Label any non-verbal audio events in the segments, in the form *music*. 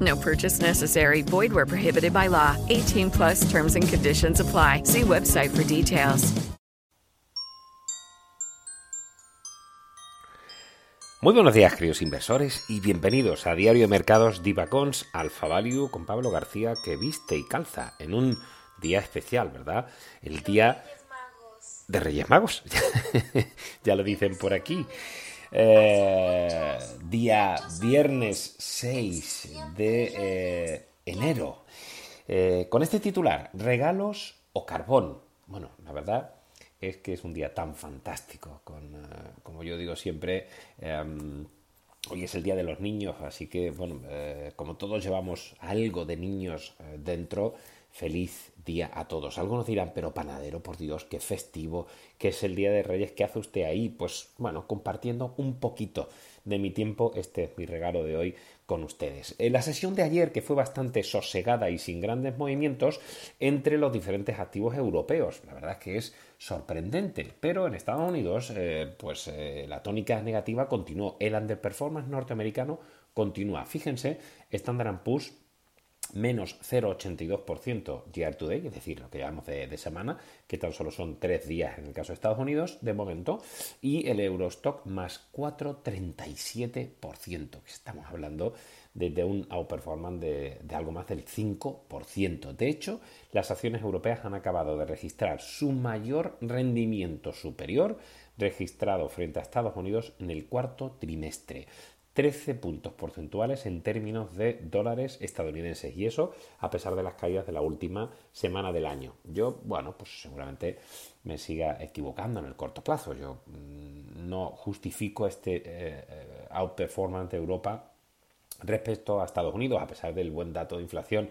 No purchase necessary. Void where prohibited by law. 18 plus terms and conditions apply. See website for details. Muy buenos días, queridos inversores, y bienvenidos a Diario de Mercados Divacons Alfa Value con Pablo García que viste y calza en un día especial, ¿verdad? El día de Reyes Magos. *laughs* ya lo dicen por aquí. Eh, día viernes 6 de eh, enero. Eh, con este titular, regalos o carbón. Bueno, la verdad es que es un día tan fantástico, con, como yo digo siempre, em, hoy es el Día de los Niños, así que, bueno, como todos llevamos algo de niños dentro, feliz día a todos. Algunos dirán, pero panadero, por Dios, qué festivo, que es el Día de Reyes, ¿qué hace usted ahí? Pues bueno, compartiendo un poquito de mi tiempo, este es mi regalo de hoy con ustedes. En la sesión de ayer, que fue bastante sosegada y sin grandes movimientos entre los diferentes activos europeos, la verdad es que es sorprendente, pero en Estados Unidos, eh, pues eh, la tónica negativa continuó, el underperformance norteamericano continúa. Fíjense, Standard Poor's menos 0,82% year to day, es decir, lo que llamamos de, semana, que tan solo son tres días en el caso de Estados Unidos de momento, y el Eurostock más 4,37%, estamos hablando de, un outperformance de, algo más del 5%. De hecho, las acciones europeas han acabado de registrar su mayor rendimiento superior registrado frente a Estados Unidos en el cuarto trimestre. 13 puntos porcentuales en términos de dólares estadounidenses y eso a pesar de las caídas de la última semana del año. Yo, bueno, pues seguramente me siga equivocando en el corto plazo. Yo mm, no justifico este eh, eh, outperformance de Europa respecto a Estados Unidos, a pesar del buen dato de inflación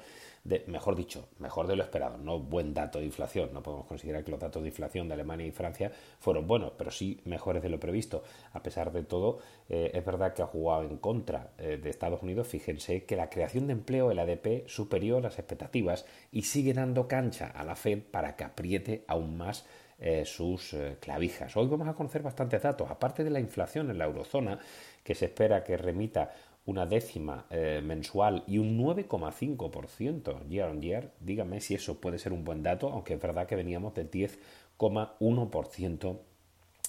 mejor dicho, mejor de lo esperado, no buen dato de inflación. No podemos considerar que los datos de inflación de Alemania y Francia fueron buenos, pero sí mejores de lo previsto. A pesar de todo, eh, es verdad que ha jugado en contra eh, de Estados Unidos. Fíjense que la creación de empleo, el ADP, superó las expectativas y sigue dando cancha a la Fed para que apriete aún más eh, sus clavijas. Hoy vamos a conocer bastantes datos. Aparte de la inflación en la eurozona, que se espera que remita una décima eh, mensual y un 9,5% year on year, dígame si eso puede ser un buen dato, aunque es verdad que veníamos del 10,1%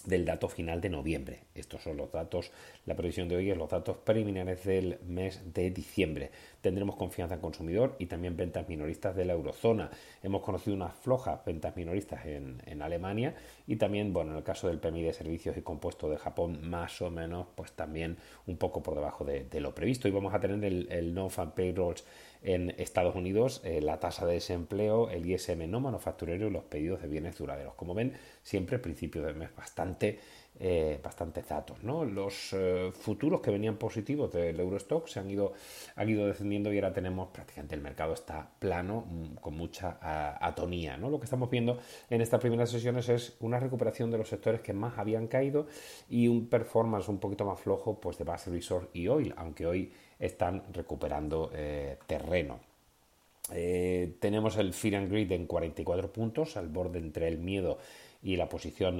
del dato final de noviembre. Estos son los datos, la previsión de hoy es los datos preliminares del mes de diciembre. Tendremos confianza en consumidor y también ventas minoristas de la eurozona. Hemos conocido unas flojas ventas minoristas en, Alemania y también, bueno, en el caso del PMI de servicios y compuesto de Japón, más o menos, pues también un poco por debajo de, lo previsto. Y vamos a tener el, el non-fan payrolls en Estados Unidos, eh, la tasa de desempleo, el ISM no manufacturero y los pedidos de bienes duraderos. Como ven, siempre principio del mes bastante, eh, bastantes datos. Los eh, futuros que venían positivos del Eurostock se han ido, han ido descendiendo y ahora tenemos prácticamente el mercado está plano mm, con mucha atonía. Lo que estamos viendo en estas primeras sesiones es una recuperación de los sectores que más habían caído y un performance un poquito más flojo pues, de base resort y oil, aunque hoy están recuperando eh, terreno. Tenemos el Fear and Greed en 44 puntos, al borde entre el miedo y la posición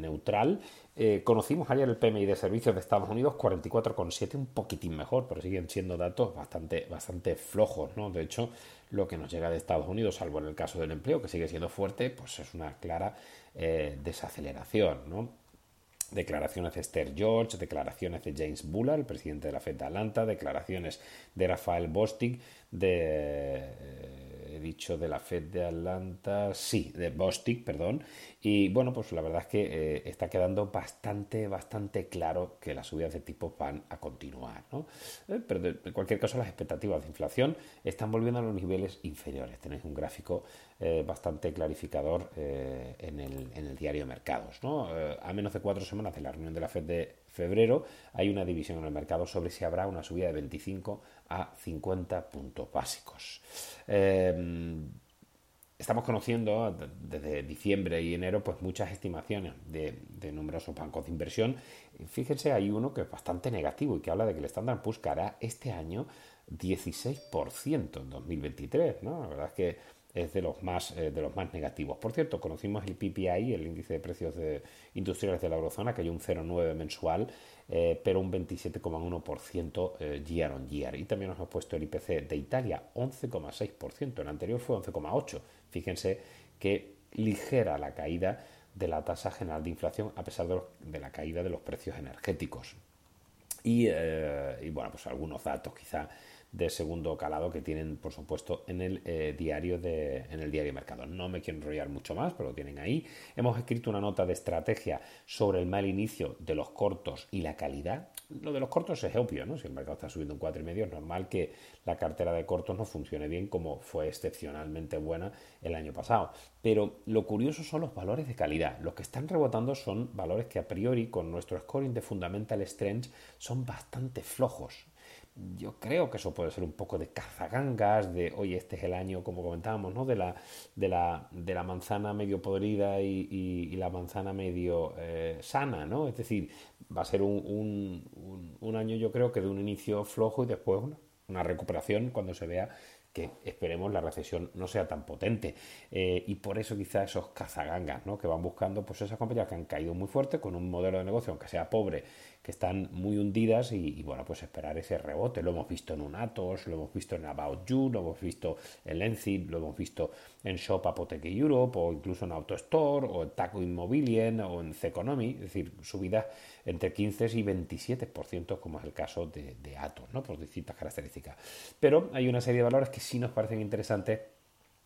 neutral. conocimos ayer el PMI de servicios de Estados Unidos, 44,7, un poquitín mejor, pero siguen siendo datos bastante, bastante flojos, ¿no? De hecho, lo que nos llega de Estados Unidos, salvo en el caso del empleo, que sigue siendo fuerte, pues es una clara desaceleración, ¿no? declaraciones de Esther George, declaraciones de James Bullard, el presidente de la Fed de Atlanta, declaraciones de Rafael Bostic, de dicho de la Fed de Atlanta, sí, de Bostic, perdón. Y bueno, pues la verdad es que eh, está quedando bastante, bastante claro que las subidas de tipos van a continuar. ¿no? Eh, pero en cualquier caso, las expectativas de inflación están volviendo a los niveles inferiores. Tenéis un gráfico eh, bastante clarificador en el, en, el, diario Mercados. ¿no? a menos de cuatro semanas de la reunión de la Fed de febrero hay una división en el mercado sobre si habrá una subida de 25 a 50 puntos básicos. Em, estamos conociendo desde diciembre y enero pues muchas estimaciones de, numerosos bancos de inversión. Fíjense, hay uno que es bastante negativo y que habla de que el Standard Poor's este año 16% en 2023. ¿no? La verdad es que es de los más eh, de los más negativos. Por cierto, conocimos el PPI, el índice de precios de, industriales de la eurozona, que hay un 0,9 mensual, eh, pero un 27,1% eh, year on year. Y también nos hemos puesto el IPC de Italia, 11,6%. El anterior fue 11,8%. Fíjense que ligera la caída de la tasa general de inflación a pesar de, la caída de los precios energéticos. Y bueno, pues algunos datos quizá de segundo calado que tienen, por supuesto, en el eh, diario de, en el diario Mercado. No me quiero enrollar mucho más, pero lo tienen ahí. Hemos escrito una nota de estrategia sobre el mal inicio de los cortos y la calidad. Lo de los cortos es obvio, ¿no? Si el mercado está subiendo un 4,5, es normal que la cartera de cortos no funcione bien como fue excepcionalmente buena el año pasado. Pero lo curioso son los valores de calidad. Los que están rebotando son valores que a priori, con nuestro scoring de Fundamental Strength, son bastante flojos yo creo que eso puede ser un poco de cazagangas, de, oye, este es el año, como comentábamos, ¿no? de, la, de, la, de la manzana medio podrida y, la manzana medio eh, sana, ¿no? Es decir, va a ser un, un, año, yo creo, que de un inicio flojo y después una, recuperación cuando se vea que esperemos la recesión no sea tan potente. Eh, y por eso quizás esos cazagangas ¿no? que van buscando pues esas compañías que han caído muy fuerte con un modelo de negocio, aunque sea pobre, que están muy hundidas y, bueno, pues esperar ese rebote. Lo hemos visto en un Atos, lo hemos visto en About You, lo hemos visto en Lenzi, lo hemos visto en Shop Apotheke Europe o incluso en AutoStore o en Taco Immobilien o en Ceconomy, es decir, subidas entre 15 y 27% como es el caso de, de Atos, ¿no? por distintas características. Pero hay una serie de valores que sí nos parecen interesantes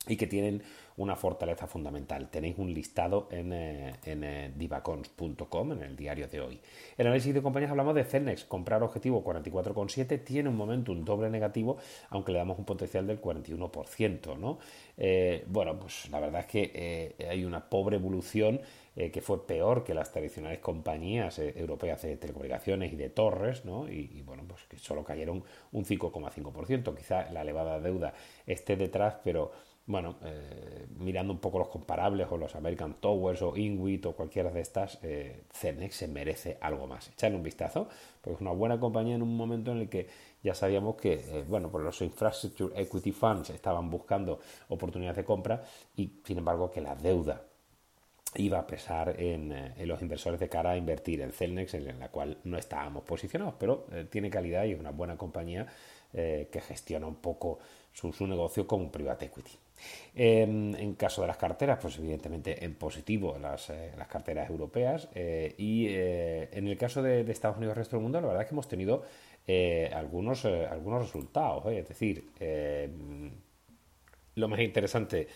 y que tienen una fortaleza fundamental. Tenéis un listado en, eh, en divacons.com, en el diario de hoy. En análisis de compañías hablamos de Celnex, comprar objetivo 44,7, tiene un momento un doble negativo, aunque le damos un potencial del 41%. ¿no? Eh, bueno, pues la verdad es que eh, hay una pobre evolución que fue peor que las tradicionales compañías europeas de telecomunicaciones y de torres, ¿no? Y, y, bueno, pues que solo cayeron un 5,5%. Quizá la elevada deuda esté detrás, pero bueno, eh, mirando un poco los comparables o los American Towers o Inwit o cualquiera de estas, eh, se merece algo más. Echarle un vistazo, porque es una buena compañía en un momento en el que ya sabíamos que, eh, bueno, pues los Infrastructure Equity Funds estaban buscando oportunidades de compra y, sin embargo, que la deuda iba a pesar en, en, los inversores de cara a invertir en Celnex, en la cual no estábamos posicionados, pero tiene calidad y es una buena compañía que gestiona un poco su, su negocio como un private equity. Em, en caso de las carteras, pues evidentemente en positivo las, eh, las carteras europeas. Eh, y eh, en el caso de, Estados Unidos y el resto del mundo, la verdad es que hemos tenido algunos, algunos resultados. Es decir, lo más interesante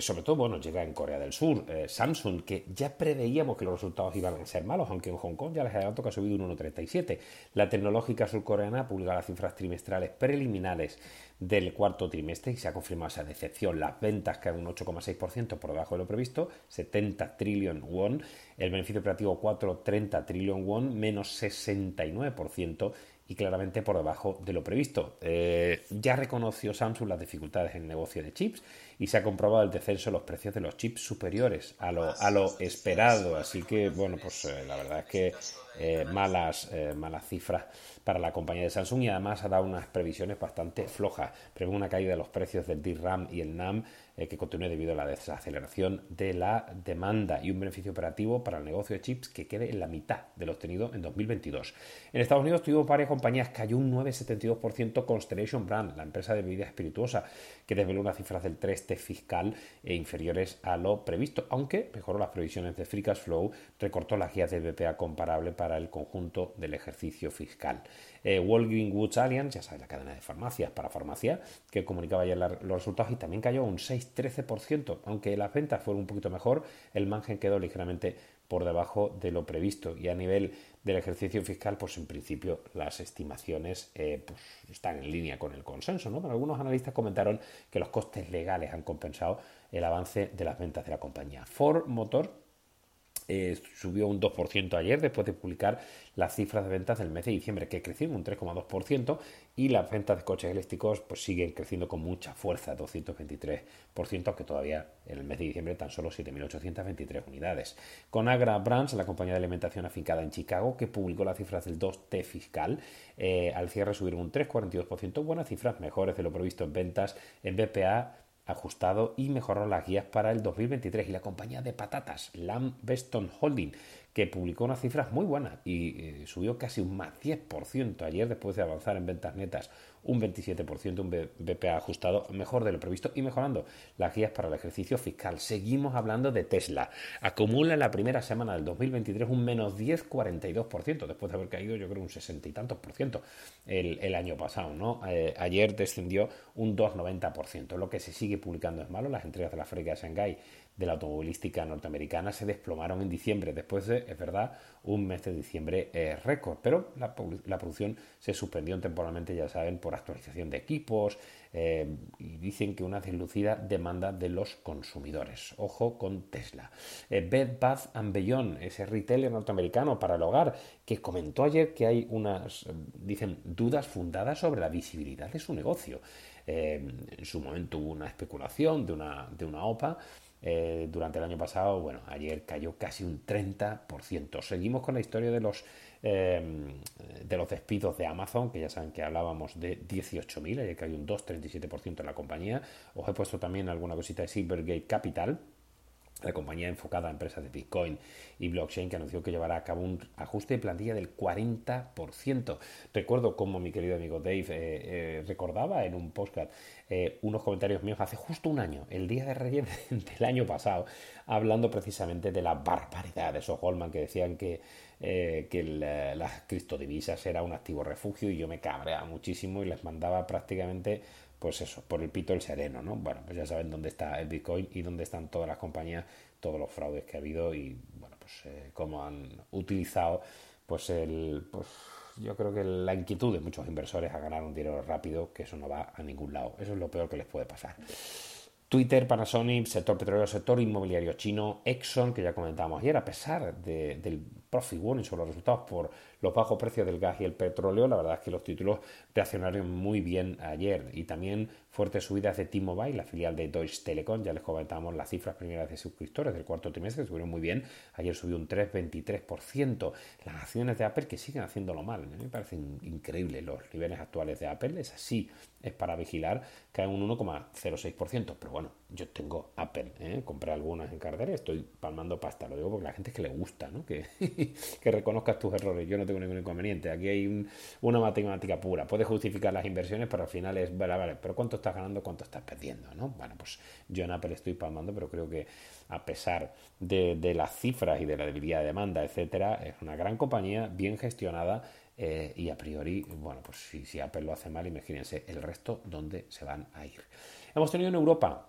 sobre todo, bueno, llega en Corea del Sur, Samsung, que ya preveíamos que los resultados iban a ser malos, aunque en Hong Kong ya les adelanto que ha subido un 1,37. La tecnológica surcoreana publica las cifras trimestrales preliminares del cuarto trimestre y se ha confirmado esa decepción. Las ventas caen un 8,6% por debajo de lo previsto, 70 trillion won, el beneficio operativo 4,30 trillion won, menos 69% y claramente por debajo de lo previsto. Eh, ya reconoció Samsung las dificultades en el negocio de chips y se ha comprobado el descenso en los precios de los chips superiores a lo, a lo esperado. Así que, bueno, pues eh, la verdad es que eh, malas, eh, malas cifras para la compañía de Samsung y además ha dado unas previsiones bastante flojas. Prevé una caída de los precios del DRAM y el NAM que continúe debido a la desaceleración de la demanda y un beneficio operativo para el negocio de chips que quede en la mitad de lo obtenido en 2022. En Estados Unidos tuvimos varias compañías, cayó un 9,72% Constellation Brand, la empresa de bebidas espirituosa, que desveló unas cifras del 3T fiscal e inferiores a lo previsto, aunque mejoró las previsiones de Free Cash Flow, recortó las guías de BPA comparable para el conjunto del ejercicio fiscal. Eh, Walgreens Woods Alliance, ya sabes, la cadena de farmacias para farmacia, que comunicaba ayer los resultados y también cayó un 6-13%, aunque las ventas fueron un poquito mejor, el margen quedó ligeramente por debajo de lo previsto y a nivel del ejercicio fiscal, pues en principio las estimaciones eh, pues, están en línea con el consenso, ¿no? Pero algunos analistas comentaron que los costes legales han compensado el avance de las ventas de la compañía. Ford Motor eh, subió un 2% ayer después de publicar las cifras de ventas del mes de diciembre, que crecieron un 3,2% y las ventas de coches eléctricos pues siguen creciendo con mucha fuerza, 223%, aunque todavía en el mes de diciembre tan solo 7.823 unidades. Con Agra Brands, la compañía de alimentación afincada en Chicago, que publicó las cifras del 2T fiscal, eh, al cierre subieron un 3,42%, buenas cifras, mejores de lo previsto en ventas, en BPA ajustado y mejoró las guías para el 2023. Y la compañía de patatas, Lamb Beston Holding, que publicó unas cifras muy buenas y eh, subió casi un más 10% ayer después de avanzar en ventas netas un 27%, un BPA ajustado mejor de lo previsto y mejorando las guías para el ejercicio fiscal. Seguimos hablando de Tesla. Acumula en la primera semana del 2023 un menos 10,42%, después de haber caído yo creo un 60 y tantos por ciento el, año pasado. ¿no? Eh, ayer descendió un 2,90%. Lo que se sigue publicando es malo. Las entregas de la fábrica de Shanghái de la automovilística norteamericana se desplomaron en diciembre, después de, es verdad, un mes de diciembre eh, récord, pero la, producción se suspendió temporalmente, ya saben, por actualización de equipos eh, y dicen que una deslucida demanda de los consumidores. Ojo con Tesla. Eh, Bed Bath and Beyond, ese retailer norteamericano para el hogar, que comentó ayer que hay unas, dicen, dudas fundadas sobre la visibilidad de su negocio. en su momento hubo una especulación de una, de una OPA eh, durante el año pasado, bueno, ayer cayó casi un 30%. Seguimos con la historia de los, eh, de los despidos de Amazon, que ya saben que hablábamos de 18.000, ayer cayó un 2,37% en la compañía. Os he puesto también alguna cosita de Silvergate Capital, la compañía enfocada a empresas de Bitcoin y blockchain que anunció que llevará a cabo un ajuste de plantilla del 40%. Recuerdo como mi querido amigo Dave eh, eh, recordaba en un podcast eh, unos comentarios míos hace justo un año, el día de Reyes *laughs* del año pasado, hablando precisamente de la barbaridad de esos Goldman que decían que, que las criptodivisas era un activo refugio y yo me cabreaba muchísimo y les mandaba prácticamente pues eso, por el pito el sereno, ¿no? Bueno, pues ya saben dónde está el Bitcoin y dónde están todas las compañías, todos los fraudes que ha habido y, bueno, pues eh, cómo han utilizado, pues el, pues yo creo que la inquietud de muchos inversores a ganar un dinero rápido, que eso no va a ningún lado. Eso es lo peor que les puede pasar. Twitter, Panasonic, sector petrolero, sector inmobiliario chino, Exxon, que ya comentábamos ayer, a pesar del profit warning sobre los resultados por los bajos precios del gas y el petróleo, la verdad es que los títulos reaccionaron muy bien ayer. Y también fuertes subidas de T-Mobile, la filial de Deutsche Telekom, ya les comentamos las cifras primeras de suscriptores del cuarto trimestre, subieron muy bien, ayer subió un 3,23%, las acciones de Apple que siguen haciéndolo mal, a mí me parecen increíbles los niveles actuales de Apple, es así, es para vigilar, caen un 1,06%, pero bueno, yo tengo Apple, ¿eh? compré algunas en cartera, estoy palmando pasta, lo digo porque la gente es que le gusta, ¿no? que, *laughs* que reconozcas tus errores, yo no tengo ningún inconveniente, aquí hay una matemática pura, puedes justificar las inversiones, pero al final es, vale, vale, pero ¿cuánto estás ganando, cuánto estás perdiendo? ¿no? Bueno, pues yo en Apple estoy palmando, pero creo que a pesar de, de las cifras y de la debilidad de demanda, etcétera, es una gran compañía, bien gestionada, eh, y a priori, bueno, pues si, si, Apple lo hace mal, imagínense el resto dónde se van a ir. Hemos tenido en Europa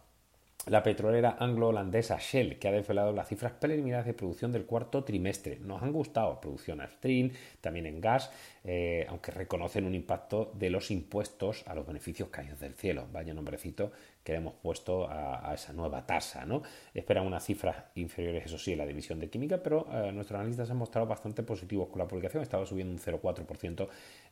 la petrolera anglo-holandesa Shell, que ha desvelado las cifras preliminares de producción del cuarto trimestre. Nos han gustado producción stream, también en gas, eh, aunque reconocen un impacto de los impuestos a los beneficios caídos del cielo. Vaya nombrecito que le hemos puesto a, esa nueva tasa. ¿no? Esperan unas cifras inferiores, eso sí, en la división de química, pero eh, nuestros analistas han mostrado bastante positivos con la publicación. Estaba subiendo un 0,4%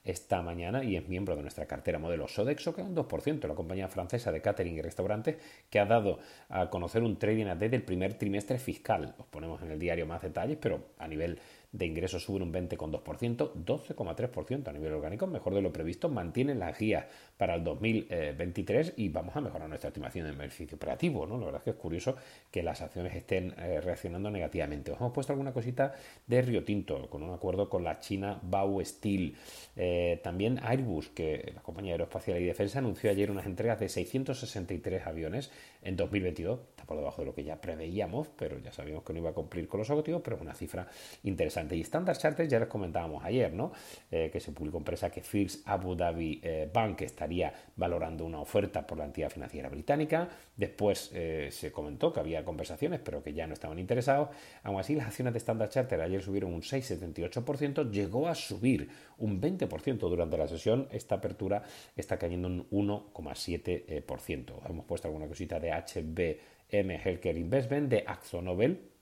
esta mañana y es miembro de nuestra cartera modelo Sodexo, que es un 2%, la compañía francesa de catering y restaurantes, que ha dado a conocer un trading AD del primer trimestre fiscal. Os ponemos en el diario más detalles, pero a nivel de ingresos suben un 20,2%, 12,3% a nivel orgánico, mejor de lo previsto, mantienen las guías para el 2023 y vamos a mejorar nuestra estimación de beneficio operativo. ¿no? La verdad es que es curioso que las acciones estén eh, reaccionando negativamente. Os hemos puesto alguna cosita de Río Tinto, con un acuerdo con la China Bau Steel. Eh, también Airbus, que la compañía aeroespacial y defensa anunció ayer unas entregas de 663 aviones en 2022. Está por debajo de lo que ya preveíamos, pero ya sabíamos que no iba a cumplir con los objetivos, pero es una cifra interesante. Y Standard Chartered ya les comentábamos ayer, ¿no? Eh, que se publicó empresa que First Abu Dhabi Bank está valorando una oferta por la entidad financiera británica. Después eh, se comentó que había conversaciones, pero que ya no estaban interesados. Aún así, las acciones de Standard Charter ayer subieron un 6,78%, llegó a subir un 20% durante la sesión. Esta apertura está cayendo un 1,7%. Hemos puesto alguna cosita de HBM Healthcare Investment, de Nobel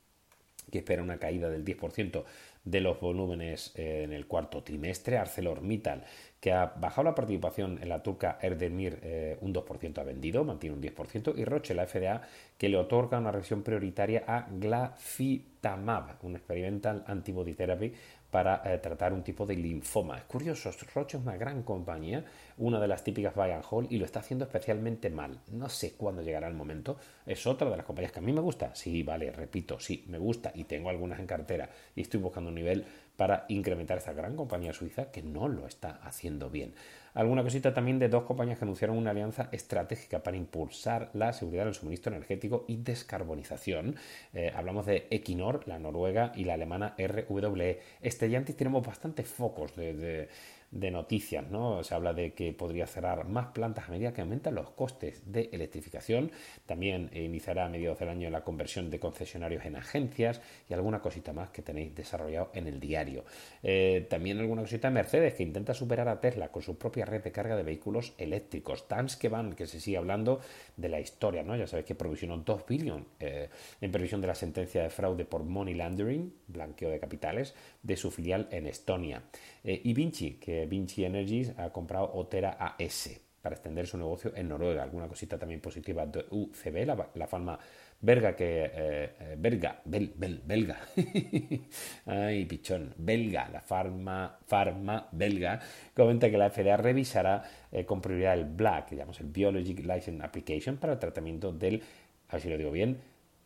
que espera una caída del 10% de los volúmenes en el cuarto trimestre. ArcelorMittal que ha bajado la participación en la turca Erdemir eh, un 2% ha vendido, mantiene un 10%, y Roche, la FDA, que le otorga una revisión prioritaria a Glafitamab, un experimental antibody therapy para eh, tratar un tipo de linfoma. Es curioso, Roche es una gran compañía, una de las típicas buy and hold, y lo está haciendo especialmente mal. No sé cuándo llegará el momento. Es otra de las compañías que a mí me gusta. Sí, vale, repito, sí, me gusta y tengo algunas en cartera y estoy buscando un nivel para incrementar esta gran compañía suiza que no lo está haciendo bien. Alguna cosita también de dos compañías que anunciaron una alianza estratégica para impulsar la seguridad del suministro energético y descarbonización. Eh, hablamos de Equinor, la noruega, y la alemana RWE. Estellantis tenemos bastantes focos de noticias, ¿no? Se habla de que podría cerrar más plantas a medida que aumentan los costes de electrificación. También iniciará a mediados del año la conversión de concesionarios en agencias y alguna cosita más que tenéis desarrollado en el diario. Eh, también alguna cosita de Mercedes que intenta superar a Tesla con su propia red de carga de vehículos eléctricos. que Van, que se sigue hablando de la historia, ¿no? Ya sabéis que provisionó 2 billones eh, en previsión de la sentencia de fraude por money laundering, blanqueo de capitales, de su filial en Estonia. Eh, y Vinci, que Vinci Energies ha comprado Otera AS para extender su negocio en Noruega. Alguna cosita también positiva de UCB, la, la farma belga que... Eh, eh, belga, bel, bel, belga. *laughs* Ay, pichón. Belga, la farma, farma belga, comenta que la FDA revisará con prioridad el BLAC, que el Biologic License Application, para el tratamiento del, a ver si lo digo bien,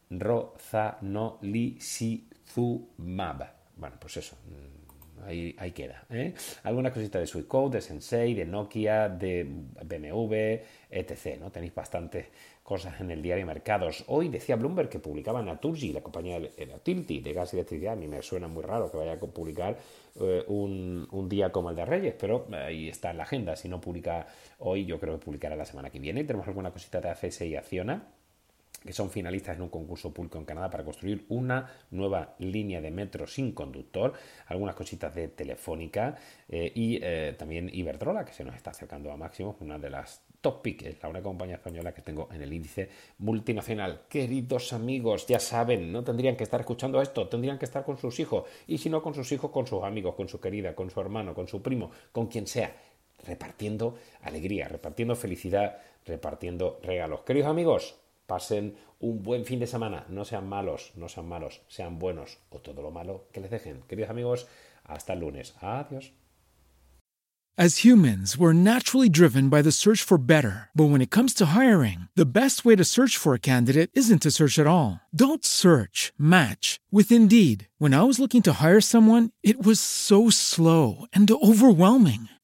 rozanolizumab. Bueno, pues eso, Ahí, queda. ¿eh? Algunas cositas de Suicode, de Sensei, de Nokia, de BMW, etc. ¿no? Tenéis bastantes cosas en el diario Mercados. Hoy decía Bloomberg que publicaba Naturgy, la compañía de de gas y electricidad. A mí me suena muy raro que vaya a publicar eh, un, un, día como el de Reyes, pero ahí está en la agenda. Si no publica hoy, yo creo que publicará la semana que viene. Tenemos alguna cosita de ACS y Acciona que son finalistas en un concurso público en Canadá para construir una nueva línea de metro sin conductor, algunas cositas de Telefónica eh, y eh, también Iberdrola, que se nos está acercando a máximo, una de las top pick, es la única compañía española que tengo en el índice multinacional. Queridos amigos, ya saben, no tendrían que estar escuchando esto, tendrían que estar con sus hijos, y si no con sus hijos, con sus amigos, con su querida, con su hermano, con su primo, con quien sea, repartiendo alegría, repartiendo felicidad, repartiendo regalos. Queridos amigos, Pasen un buen fin de semana. No sean malos, no sean malos, sean buenos o todo lo malo que les dejen. Queridos amigos, hasta el lunes. Adiós. As humans, we're naturally driven by the search for better. But when it comes to hiring, the best way to search for a candidate isn't to search at all. Don't search, match with Indeed. When I was looking to hire someone, it was so slow and overwhelming.